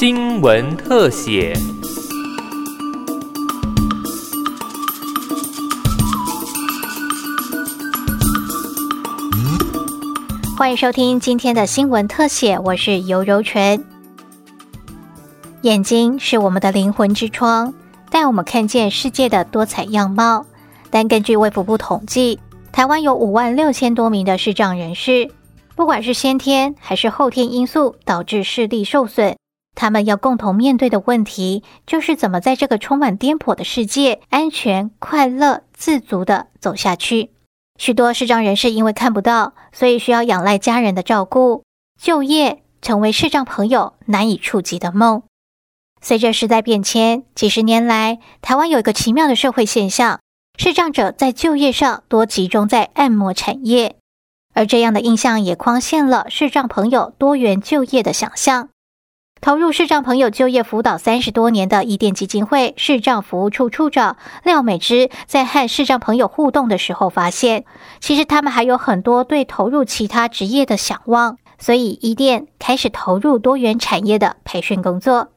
新闻特写。欢迎收听今天的新闻特写，我是尤柔纯。眼睛是我们的灵魂之窗，带我们看见世界的多彩样貌。但根据卫福部统计，台湾有五万六千多名的视障人士，不管是先天还是后天因素导致视力受损，他们要共同面对的问题，就是怎么在这个充满颠簸的世界，安全、快乐、自足的走下去。许多视障人士因为看不到，所以需要仰赖家人的照顾。就业成为视障朋友难以触及的梦。随着时代变迁，几十年来，台湾有一个奇妙的社会现象：视障者在就业上多集中在按摩产业，而这样的印象也框限了视障朋友多元就业的想象。投入视障朋友就业辅导三十多年的伊甸基金会视障服务处处长廖美芝，在和视障朋友互动的时候发现，其实他们还有很多对投入其他职业的想望，所以伊甸开始投入多元产业的培训工作。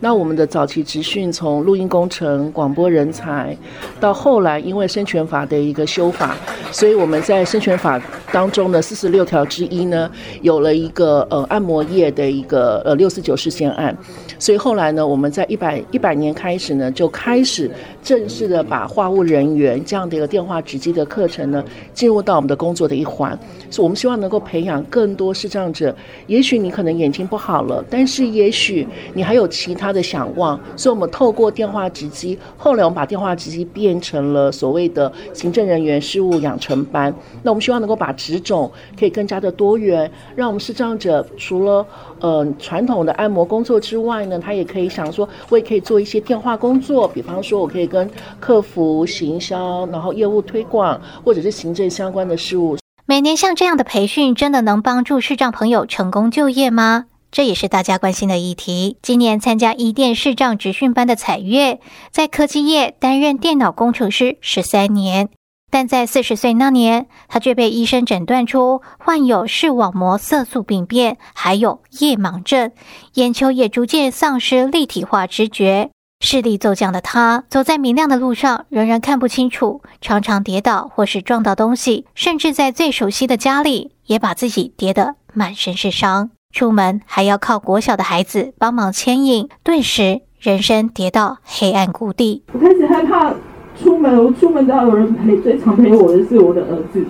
那我们的早期职训，从录音工程、广播人才，到后来因为生权法的一个修法，所以我们在生权法当中的四十六条之一呢，有了一个呃按摩业的一个呃六四九事件案，所以后来呢，我们在一百一百年开始呢，就开始正式的把话务人员这样的一个电话直机的课程呢，进入到我们的工作的一环，所以我们希望能够培养更多视障者。也许你可能眼睛不好了，但是也许你还有其他的想望，所以我们透过电话直机，后来我们把电话直击变成了所谓的行政人员事务养成班。那我们希望能够把十种可以更加的多元，让我们视障者除了呃传统的按摩工作之外呢，他也可以想说，我也可以做一些电话工作，比方说我可以跟客服、行销，然后业务推广，或者是行政相关的事务。每年像这样的培训，真的能帮助视障朋友成功就业吗？这也是大家关心的议题。今年参加伊电视障职训班的彩月，在科技业担任电脑工程师十三年，但在四十岁那年，他却被医生诊断出患有视网膜色素病变，还有夜盲症，眼球也逐渐丧失立体化知觉，视力骤降的他，走在明亮的路上仍然看不清楚，常常跌倒或是撞到东西，甚至在最熟悉的家里，也把自己跌得满身是伤。出门还要靠国小的孩子帮忙牵引，顿时人生跌到黑暗谷底。我开始害怕出门，我出门都要有人陪，最常陪我的是我的儿子。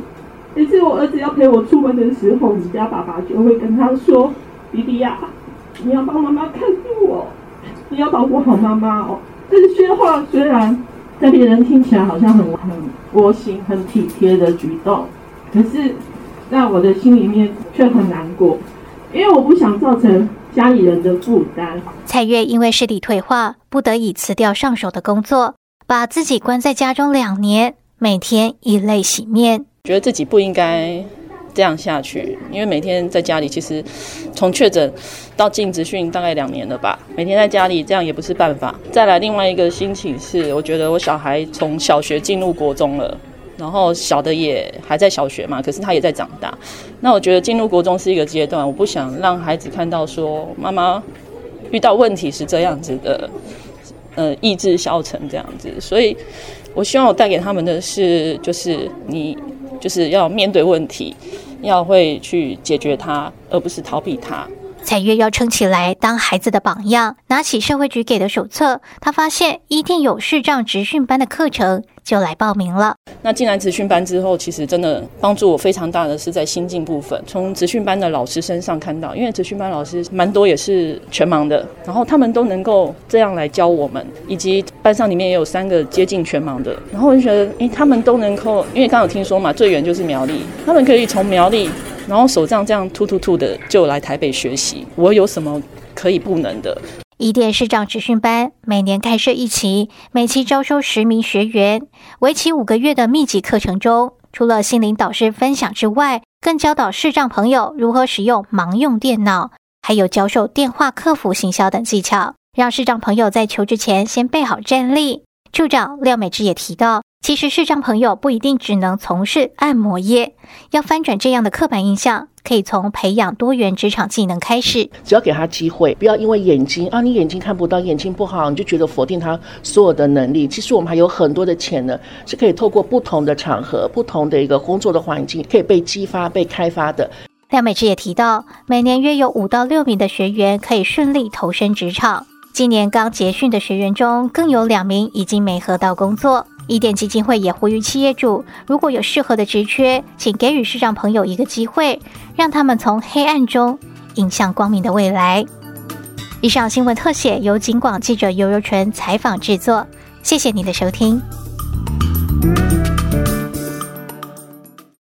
每次我儿子要陪我出门的时候，我们家爸爸就会跟他说：“弟弟呀，你要帮妈妈看住我，你要保护好妈妈哦。”这些话虽然在别人听起来好像很很窝心、很体贴的举动，可是在我的心里面却很难过。因为我不想造成家里人的负担。蔡月因为视力退化，不得已辞掉上手的工作，把自己关在家中两年，每天以泪洗面。觉得自己不应该这样下去，因为每天在家里，其实从确诊到进职训大概两年了吧，每天在家里这样也不是办法。再来，另外一个心情是，我觉得我小孩从小学进入国中了。然后小的也还在小学嘛，可是他也在长大。那我觉得进入国中是一个阶段，我不想让孩子看到说妈妈遇到问题是这样子的，呃，意志消沉这样子。所以我希望我带给他们的是，就是你就是要面对问题，要会去解决它，而不是逃避它。彩月要撑起来，当孩子的榜样。拿起社会局给的手册，他发现一定有视障职训班的课程。就来报名了。那进来职训班之后，其实真的帮助我非常大的是在心境部分。从职训班的老师身上看到，因为职训班老师蛮多也是全盲的，然后他们都能够这样来教我们，以及班上里面也有三个接近全盲的，然后我就觉得，哎，他们都能够，因为刚有听说嘛，最远就是苗栗，他们可以从苗栗，然后手杖这样突突突的就来台北学习，我有什么可以不能的？伊甸视障职训班每年开设一期，每期招收十名学员，为期五个月的密集课程中，除了心灵导师分享之外，更教导视障朋友如何使用盲用电脑，还有教授电话客服行销等技巧，让视障朋友在求职前先备好战力。处长廖美芝也提到，其实视障朋友不一定只能从事按摩业，要翻转这样的刻板印象，可以从培养多元职场技能开始。只要给他机会，不要因为眼睛啊，你眼睛看不到，眼睛不好，你就觉得否定他所有的能力。其实我们还有很多的潜能，是可以透过不同的场合、不同的一个工作的环境，可以被激发、被开发的。廖美芝也提到，每年约有五到六名的学员可以顺利投身职场。今年刚结训的学员中，更有两名已经没合到工作。伊甸基金会也呼吁企业主，如果有适合的职缺，请给予市长朋友一个机会，让他们从黑暗中迎向光明的未来。以上新闻特写由警广记者尤柔纯采访制作，谢谢你的收听。